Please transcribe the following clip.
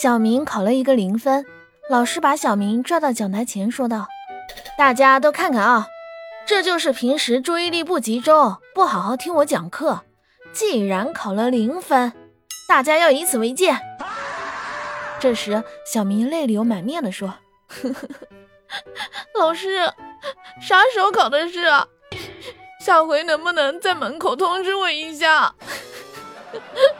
小明考了一个零分，老师把小明拽到讲台前说道：“大家都看看啊，这就是平时注意力不集中，不好好听我讲课，既然考了零分，大家要以此为戒。”这时，小明泪流满面地说：“呵 呵老师，啥时候考的试啊？下回能不能在门口通知我一下？”